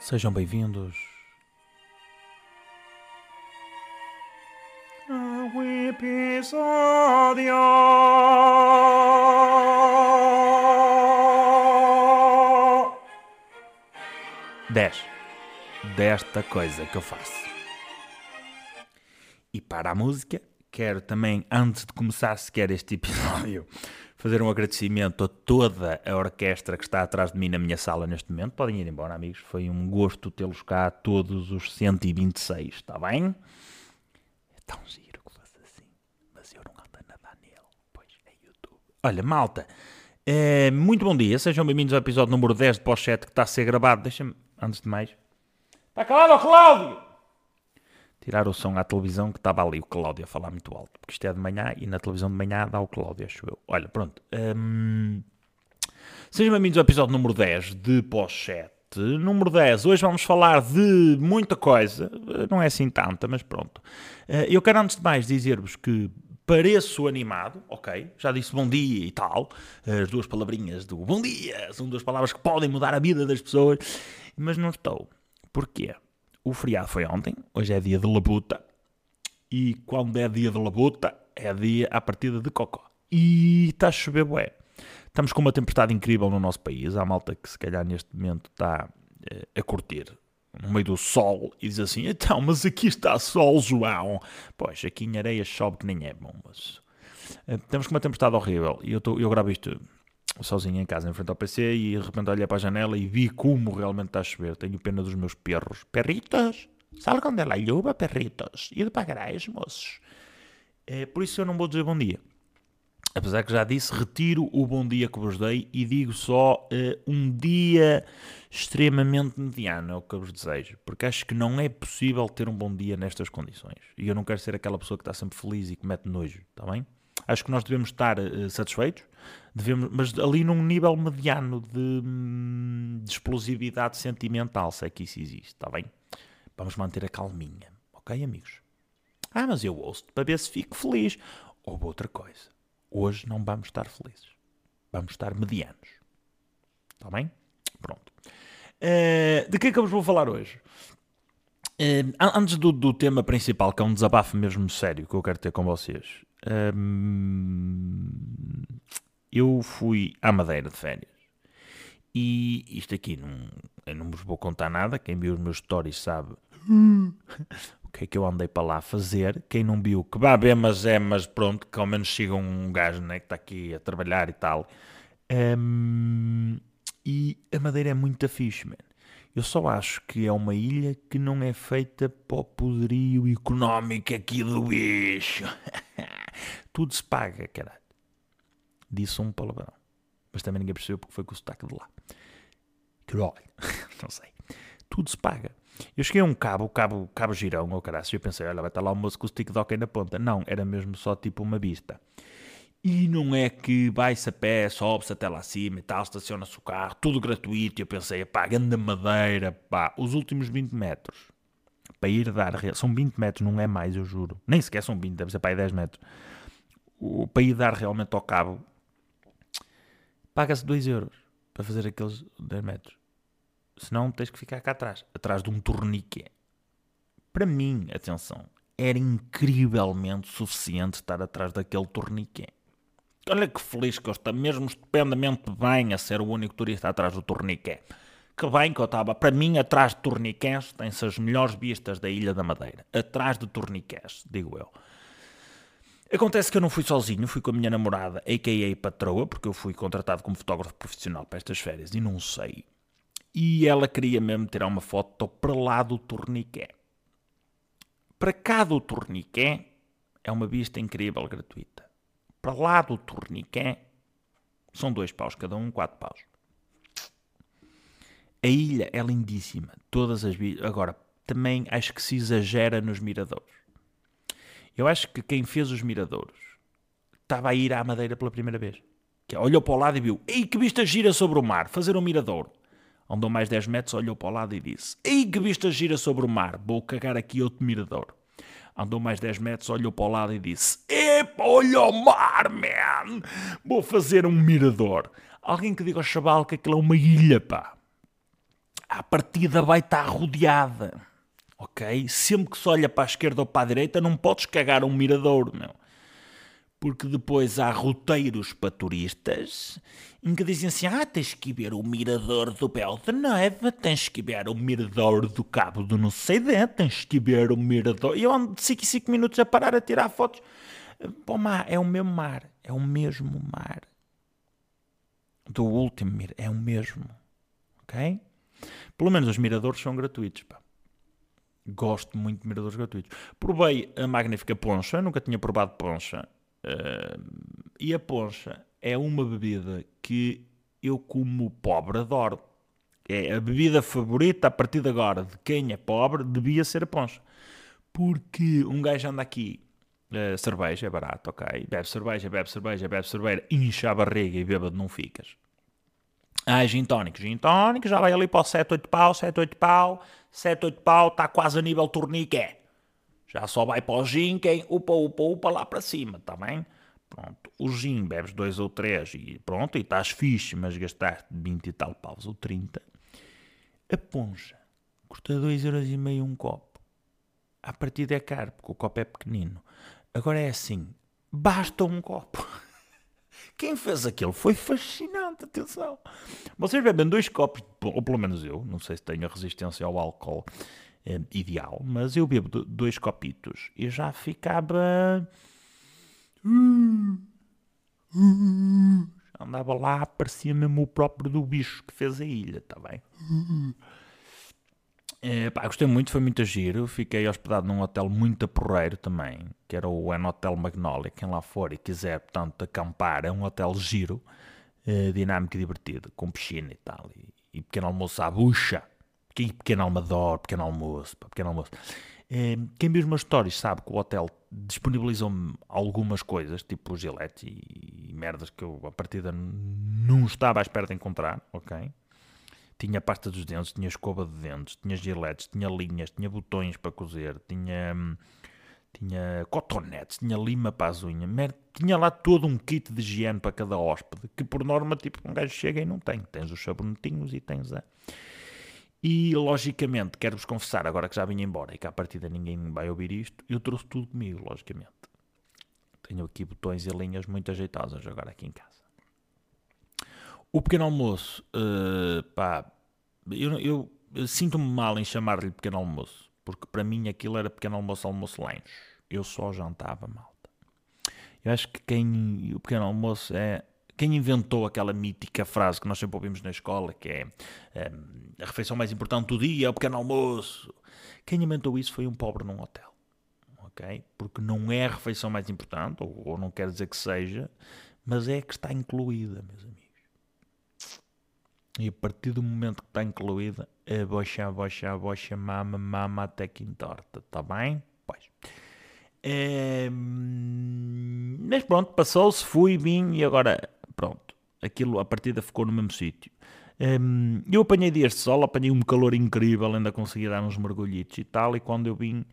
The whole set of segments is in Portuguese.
Sejam bem-vindos. ao episódio 10 desta coisa que eu faço. E para a música, quero também, antes de começar sequer este episódio, fazer um agradecimento a toda a orquestra que está atrás de mim na minha sala neste momento. Podem ir embora, amigos. Foi um gosto tê-los cá, todos os 126, está bem? É tão giro que fosse assim, mas eu não ando a nadar nele, pois é YouTube. Olha, malta, eh, muito bom dia, sejam bem-vindos ao episódio número 10 de Pós-7 que está a ser gravado. Deixa-me, antes de mais, Está calado, Cláudio? Tirar o som à televisão que estava ali o Cláudio a falar muito alto, porque isto é de manhã e na televisão de manhã dá o Cláudio, acho eu. Olha, pronto. hum, Sejam bem-vindos ao episódio número 10 de Pós-7. Número 10, hoje vamos falar de muita coisa, não é assim tanta, mas pronto. Eh, Eu quero antes de mais dizer-vos que pareço animado, ok, já disse bom dia e tal, as duas palavrinhas do bom dia, são duas palavras que podem mudar a vida das pessoas, mas não estou. Porquê? O feriado foi ontem, hoje é dia de labuta, e quando é dia de labuta, é dia à partida de cocó. E está a chover bué. Estamos com uma tempestade incrível no nosso país. Há malta que se calhar neste momento está eh, a curtir no meio do sol e diz assim, então, mas aqui está sol, João. Pois, aqui em areia chove que nem é bom, mas... eh, Estamos com uma tempestade horrível e eu, tô, eu gravo isto sozinho em casa, em frente ao PC e de repente olhei para a janela e vi como realmente está a chover. Tenho pena dos meus perros. Perritos, salgam da luva, perritos. E de pagarais, moços. É, por isso eu não vou dizer bom dia. Apesar que já disse, retiro o bom dia que vos dei e digo só eh, um dia extremamente mediano, é o que eu vos desejo. Porque acho que não é possível ter um bom dia nestas condições. E eu não quero ser aquela pessoa que está sempre feliz e que mete nojo, está bem? Acho que nós devemos estar eh, satisfeitos, devemos, mas ali num nível mediano de, hum, de explosividade sentimental, se é que isso existe, está bem? Vamos manter a calminha, ok, amigos? Ah, mas eu ouço para ver se fico feliz. Ou outra coisa. Hoje não vamos estar felizes. Vamos estar medianos. Está bem? Pronto. Eh, de que é que eu vos vou falar hoje? An- antes do, do tema principal, que é um desabafo mesmo sério que eu quero ter com vocês. hum, eu fui à Madeira de férias. E isto aqui não, eu não vos vou contar nada. Quem viu os meus stories sabe o que é que eu andei para lá fazer. Quem não viu, que vá mas é, mas pronto, que ao menos siga um gajo né, que está aqui a trabalhar e tal. Hum, e a Madeira é muito fixe, man. Eu só acho que é uma ilha que não é feita para o poderio económico aqui do bicho. Tudo se paga, caralho. Disse um palavrão. Mas também ninguém percebeu porque foi com o sotaque de lá. Caralho. não sei. Tudo se paga. Eu cheguei a um cabo, cabo, cabo girão, ou caralho, e eu pensei, olha, vai estar lá o moço com o stick aí na ponta. Não, era mesmo só tipo uma vista. E não é que vai-se a pé, sobe-se até lá acima e tal, estaciona-se o carro, tudo gratuito. E eu pensei, pá, grande madeira, pá, os últimos 20 metros para ir dar, são 20 metros, não é mais, eu juro. Nem sequer são 20, deve ser para aí 10 metros. O, para ir dar realmente ao cabo, paga-se 2 euros para fazer aqueles 10 metros. Senão tens que ficar cá atrás, atrás de um torniquet. Para mim, atenção, era incrivelmente suficiente estar atrás daquele torniquet. Olha que feliz que eu estou, mesmo estupendamente bem a ser o único turista atrás do torniquet. Que bem que eu estava. Para mim, atrás de torniquets, tem-se as melhores vistas da Ilha da Madeira. Atrás de torniquets, digo eu. Acontece que eu não fui sozinho, fui com a minha namorada, a.k.a. patroa, porque eu fui contratado como fotógrafo profissional para estas férias e não sei. E ela queria mesmo tirar uma foto para lá do torniquet. Para cá do torniquet é uma vista incrível, gratuita. Para lá do torniquet são dois paus, cada um quatro paus. A ilha é lindíssima, todas as. Agora, também acho que se exagera nos miradores. Eu acho que quem fez os miradores estava a ir à Madeira pela primeira vez. Que é, olhou para o lado e viu, ei, que vista gira sobre o mar, fazer um mirador. Andou mais 10 metros, olhou para o lado e disse, ei, que vista gira sobre o mar, vou cagar aqui outro mirador. Andou mais 10 metros, olhou para o lado e disse, epa, olha o mar, man, vou fazer um mirador. Alguém que diga ao chaval que aquilo é uma ilha, pá. a partida vai estar rodeada. Ok? Sempre que se olha para a esquerda ou para a direita, não podes cagar um mirador, meu. Porque depois há roteiros para turistas em que dizem assim: ah, tens que ver o mirador do Bel de Neve, tens que ver o mirador do Cabo do não sei de, tens que ver o mirador. E eu ando de 5 em 5 minutos a parar a tirar fotos. Pô, mar, é o mesmo mar, é o mesmo mar. Do último é o mesmo. Ok? Pelo menos os miradores são gratuitos, pá. Gosto muito de miradores gratuitos. Provei a magnífica poncha, nunca tinha provado poncha. Uh, e a poncha é uma bebida que eu, como pobre, adoro. É a bebida favorita a partir de agora de quem é pobre, devia ser a poncha. Porque um gajo anda aqui, uh, cerveja é barato, ok? Bebe cerveja, bebe cerveja, bebe cerveja, incha a barriga e bêbado não ficas. Ah, gin tónico, gin tónico, já vai ali para o 7, 8 pau, 7, 8 pau, 7, 8 pau, está quase a nível torniqué. Já só vai para o gin quem upa, upa, upa lá para cima, está bem? Pronto, o gin bebes dois ou três e pronto, e estás fixe, mas gastaste 20 e tal paus ou 30. A poncha custa 2,5€ um copo. A partida é caro, porque o copo é pequenino. Agora é assim, basta um copo. Quem fez aquilo foi fascinante, atenção. Vocês bebem dois copos, ou pelo menos eu, não sei se tenho a resistência ao álcool é, ideal, mas eu bebo dois copitos e já ficava. Andava lá, parecia mesmo o próprio do bicho que fez a ilha, está bem? É, pá, gostei muito, foi muito giro. Fiquei hospedado num hotel muito porreiro também, que era o N Hotel Magnolia. Quem lá for e quiser, portanto, acampar, é um hotel giro, é, dinâmico e divertido, com piscina e tal. E, e pequeno almoço à bucha. E pequeno almador, pequeno almoço, pá, pequeno almoço. É, quem viu os meus stories sabe que o hotel disponibilizou-me algumas coisas, tipo gilete e, e merdas que eu, a partida, não estava à espera de encontrar, ok? Tinha pasta dos dentes, tinha escova de dentes, tinha giletes, tinha linhas, tinha botões para cozer, tinha, tinha cotonetes, tinha lima para as unhas, tinha lá todo um kit de higiene para cada hóspede, que por norma, tipo, um gajo chega e não tem. Tens os sabonetinhos e tens a... E, logicamente, quero-vos confessar, agora que já vim embora e que à partida ninguém vai ouvir isto, eu trouxe tudo comigo, logicamente. Tenho aqui botões e linhas muito ajeitosas agora aqui em casa. O pequeno almoço, uh, pá, eu, eu, eu sinto-me mal em chamar-lhe pequeno almoço, porque para mim aquilo era pequeno almoço, almoço lanche. Eu só jantava malta. Eu acho que quem, o pequeno almoço é quem inventou aquela mítica frase que nós sempre ouvimos na escola, que é, é a refeição mais importante do dia é o pequeno almoço. Quem inventou isso foi um pobre num hotel. ok? Porque não é a refeição mais importante, ou, ou não quer dizer que seja, mas é que está incluída, meus amigos. E a partir do momento que está incluída, bocha, a bocha, mama, mama até que entorta, está bem? Pois. É... Mas pronto, passou-se, fui, vim e agora, pronto, aquilo, a partida ficou no mesmo sítio. Um, eu apanhei dias de sol, apanhei um calor incrível, ainda consegui dar uns mergulhitos e tal, e quando eu vim,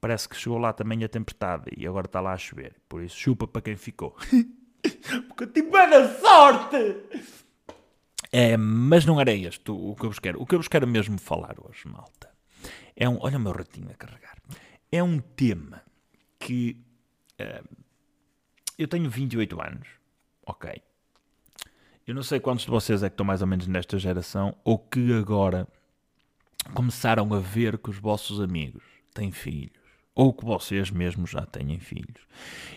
parece que chegou lá também a tempestade, e agora está lá a chover, por isso chupa para quem ficou. Porque eu tive a sorte! É, mas não era este o, que eu vos quero. O que eu vos quero mesmo falar hoje, malta, é um. Olha o meu ratinho a carregar. É um tema que. É, eu tenho 28 anos, ok. Eu não sei quantos de vocês é que estão mais ou menos nesta geração ou que agora começaram a ver que os vossos amigos têm filhos ou que vocês mesmos já têm filhos.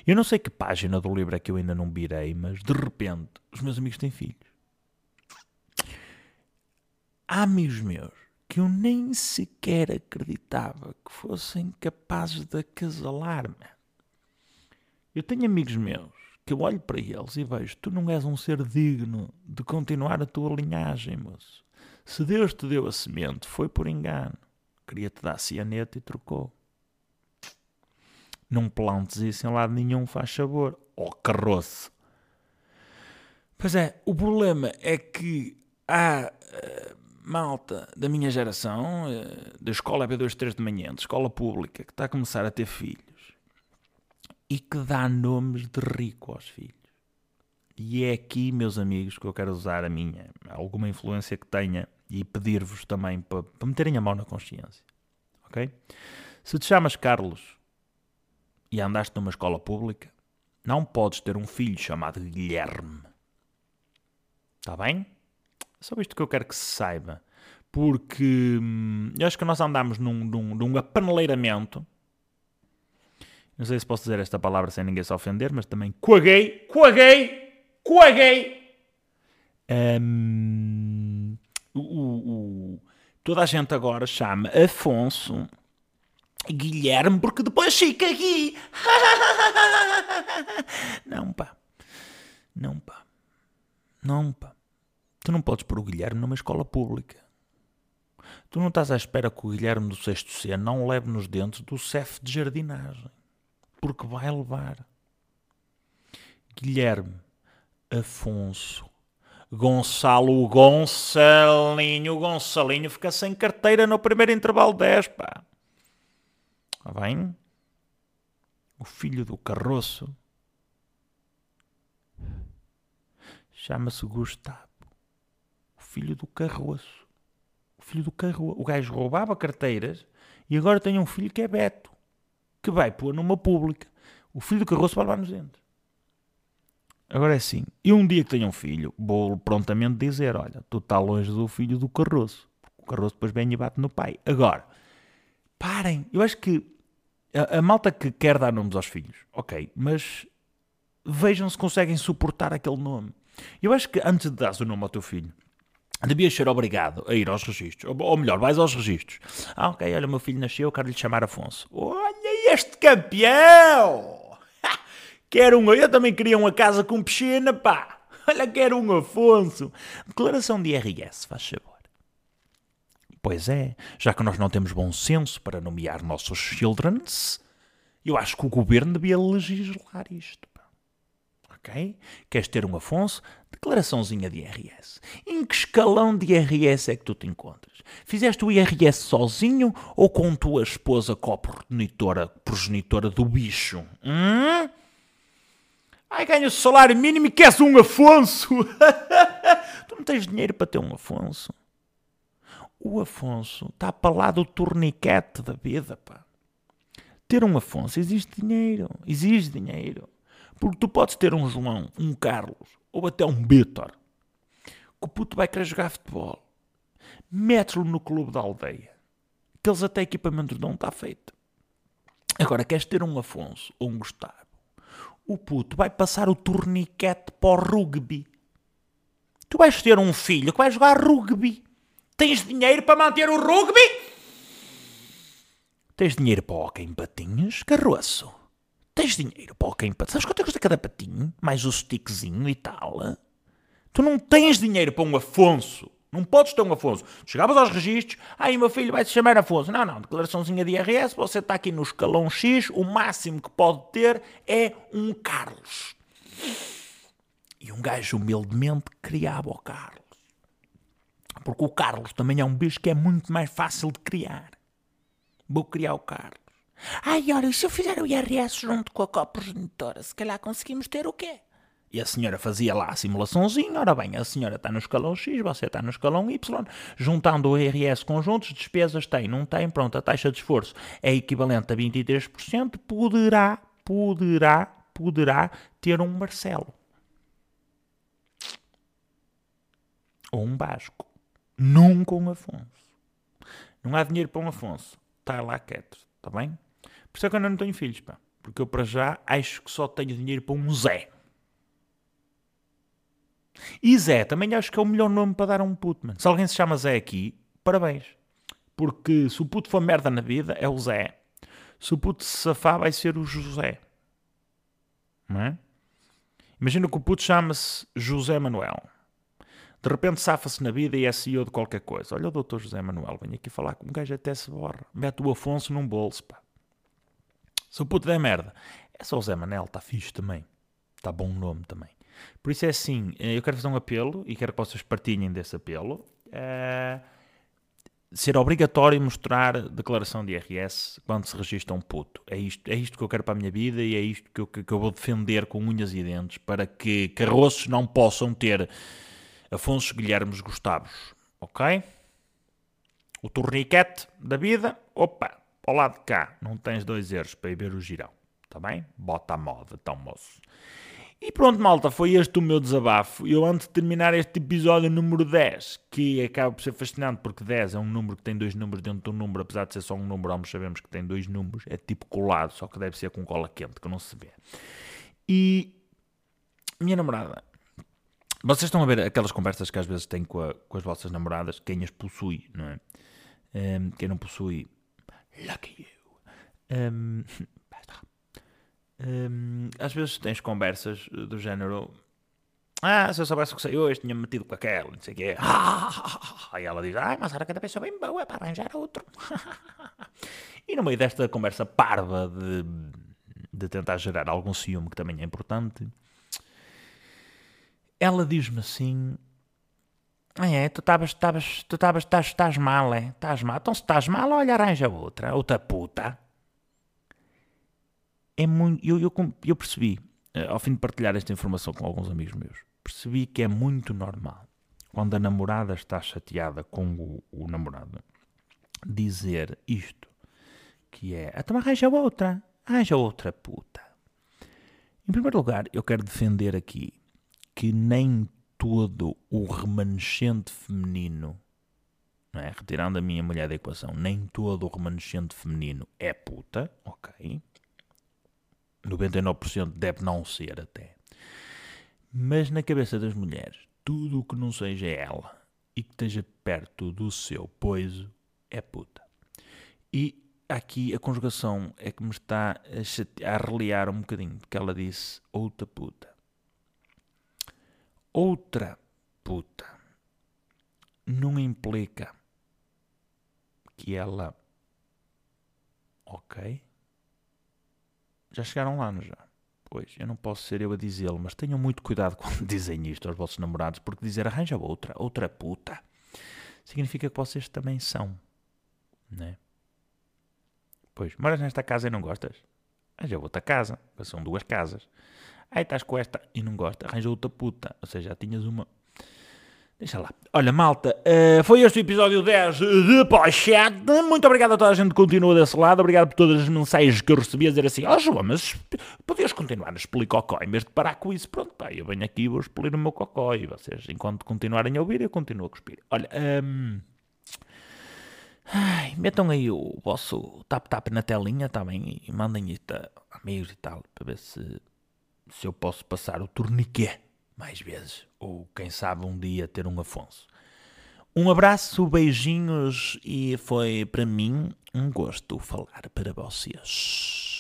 Eu não sei que página do livro é que eu ainda não virei, mas de repente os meus amigos têm filhos amigos meus que eu nem sequer acreditava que fossem capazes de acasalar-me. Eu tenho amigos meus que eu olho para eles e vejo: tu não és um ser digno de continuar a tua linhagem, moço. Se Deus te deu a semente, foi por engano. Queria-te dar cianete e trocou. Não plantes isso em lado nenhum, faz sabor. Oh, carroço! Pois é, o problema é que há. Malta da minha geração, eh, da escola B23 de manhã, de escola pública, que está a começar a ter filhos e que dá nomes de rico aos filhos. E é aqui, meus amigos, que eu quero usar a minha, alguma influência que tenha e pedir-vos também para, para meterem a mão na consciência. Ok? Se te chamas Carlos e andaste numa escola pública, não podes ter um filho chamado Guilherme. Está bem? É só isto que eu quero que se saiba. Porque hum, eu acho que nós andamos num, num, num apaneleiramento. Não sei se posso dizer esta palavra sem ninguém se ofender, mas também Coaguei, coaguei, coaguei. Hum, o, o- o- toda a gente agora chama Afonso Guilherme porque depois fica aqui. Não, pá. Não, pá. Não, pá. Tu não podes pôr o Guilherme numa escola pública. Tu não estás à espera que o Guilherme do sexto C não leve nos dentes do CEF de jardinagem. Porque vai levar. Guilherme, Afonso, Gonçalo, Gonçalinho, Gonçalinho fica sem carteira no primeiro intervalo 10, pá. Está bem? O filho do carroço chama-se Gustavo. Filho do carroço. O filho do carroço. O gajo roubava carteiras e agora tem um filho que é Beto, que vai pôr numa pública. O filho do carroço vai levar nos dentes. Agora é assim, eu um dia que tenho um filho, vou prontamente dizer, olha, tu está longe do filho do carroço. O carroço depois vem e bate no pai. Agora, parem, eu acho que a, a malta que quer dar nomes aos filhos, ok, mas vejam se conseguem suportar aquele nome. Eu acho que antes de dares o nome ao teu filho, devias ser obrigado a ir aos registros. Ou, ou melhor, vais aos registros. Ah, ok, olha, o meu filho nasceu, eu quero lhe chamar Afonso. Olha este campeão! Quero um, eu também queria uma casa com piscina, pá! Olha, quero um Afonso. Declaração de IRS, faz favor. Pois é, já que nós não temos bom senso para nomear nossos childrens, eu acho que o governo devia legislar isto. pá. Ok? Queres ter um Afonso? Declaraçãozinha de IRS. Em que escalão de IRS é que tu te encontras? Fizeste o IRS sozinho ou com tua esposa co-progenitora progenitora do bicho? Hum? Ai, ganha o salário mínimo e queres um Afonso? tu não tens dinheiro para ter um Afonso. O Afonso está para lá do torniquete da vida, pá. Ter um Afonso exige dinheiro. Exige dinheiro. Porque tu podes ter um João, um Carlos ou até um Vitor que o puto vai querer jogar futebol. Metes-lo no clube da aldeia. Que eles até equipamento não está feito. Agora, queres ter um Afonso ou um Gustavo? O puto vai passar o torniquete para o rugby. Tu vais ter um filho que vai jogar rugby. Tens dinheiro para manter o rugby? Tens dinheiro para o hockey em patinhos, carroço? Tens dinheiro para o hockey em patinhos? Sabes quanto é que custa cada patinho? Mais o stickzinho e tal? Tu não tens dinheiro para um Afonso. Não podes ter um Afonso. Chegavas aos registros, aí meu filho vai se chamar Afonso. Não, não, declaraçãozinha de IRS, você está aqui no escalão X, o máximo que pode ter é um Carlos. E um gajo humildemente criava o Carlos. Porque o Carlos também é um bicho que é muito mais fácil de criar. Vou criar o Carlos. Ai, olha, se eu fizer o IRS junto com a coprogenitora, se calhar conseguimos ter o quê? E a senhora fazia lá a simulaçãozinha. Ora bem, a senhora está no escalão X, você está no escalão Y. Juntando o IRS conjuntos, despesas tem, não tem, pronto, a taxa de esforço é equivalente a 23%, poderá, poderá, poderá ter um Marcelo. Ou um Basco. Nunca um Afonso. Não há dinheiro para um Afonso. Está lá quieto, está bem? Por isso é que eu ainda não tenho filhos, pá. Porque eu para já acho que só tenho dinheiro para um Zé. E Zé, também acho que é o melhor nome para dar a um puto, mano. Se alguém se chama Zé aqui, parabéns. Porque se o puto for merda na vida, é o Zé. Se o puto se safar, vai ser o José. Não é? Imagina que o puto chama-se José Manuel. De repente safa-se na vida e é CEO de qualquer coisa. Olha o doutor José Manuel, vem aqui falar com um gajo até se borra. Mete o Afonso num bolso, pá. Se o puto der merda, é só o Zé Manel, está fixe também. Está bom nome também. Por isso é assim, eu quero fazer um apelo e quero que vocês partilhem desse apelo. Eh, ser obrigatório mostrar declaração de IRS quando se registra um puto. É isto, é isto que eu quero para a minha vida e é isto que eu, que eu vou defender com unhas e dentes para que carroços não possam ter Afonso Guilhermes Gustavos. Ok? O torniquete da vida, opa, ao lado de cá, não tens dois euros para ir ver o girão. Está bem? Bota a moda, então moço. E pronto, malta, foi este o meu desabafo. Eu, antes de terminar este episódio número 10, que acaba por ser fascinante, porque 10 é um número que tem dois números dentro de um número, apesar de ser só um número, ambos sabemos que tem dois números, é tipo colado, só que deve ser com cola quente, que não se vê. E minha namorada, vocês estão a ver aquelas conversas que às vezes têm com, a, com as vossas namoradas, quem as possui, não é? Um, quem não possui, lucky you. Um, Hum, às vezes tens conversas do género. Ah, se eu soubesse o que sei hoje, tinha metido com aquela, não sei o quê. Aí ela diz, ah, mas era cada pessoa bem boa para arranjar outro. e no meio desta conversa parva de, de tentar gerar algum ciúme, que também é importante, ela diz-me assim, é, tu estavas, tu estavas, estás, estás mal, é? Estás mal. Então se estás mal, olha, arranja outra, outra puta é muito. Eu, eu, eu percebi, eh, ao fim de partilhar esta informação com alguns amigos meus, percebi que é muito normal quando a namorada está chateada com o, o namorado dizer isto, que é, então arranja outra, arranja outra puta. Em primeiro lugar, eu quero defender aqui que nem todo o remanescente feminino, é? retirando a minha mulher da equação, nem todo o remanescente feminino é puta, ok? 99% deve não ser até. Mas na cabeça das mulheres, tudo o que não seja ela e que esteja perto do seu poiso é puta. E aqui a conjugação é que me está a, chate... a um bocadinho, porque ela disse outra puta. Outra puta não implica que ela. Ok? Já chegaram lá, não já? Pois, eu não posso ser eu a dizê-lo, mas tenham muito cuidado quando dizem isto aos vossos namorados, porque dizer arranja outra, outra puta, significa que vocês também são, né? Pois, moras nesta casa e não gostas? Arranja outra casa, são duas casas. Aí estás com esta e não gosta, arranja outra puta, ou seja, já tinhas uma Deixa lá. Olha, malta, uh, foi este o episódio 10 de Pochete. Muito obrigado a toda a gente que continua desse lado. Obrigado por todas as mensagens que eu recebi a dizer assim: Ó oh, João, mas podias continuar a expelir cocó em vez de parar com isso. Pronto, pá, eu venho aqui e vou expelir o meu cocó. E vocês, enquanto continuarem a ouvir, eu continuo a cuspir. Olha, um... Ai, metam aí o vosso tap-tap na telinha também e mandem isto a amigos e tal, para ver se, se eu posso passar o torniquet mais vezes. Ou quem sabe um dia ter um Afonso. Um abraço, beijinhos e foi para mim um gosto falar para vocês.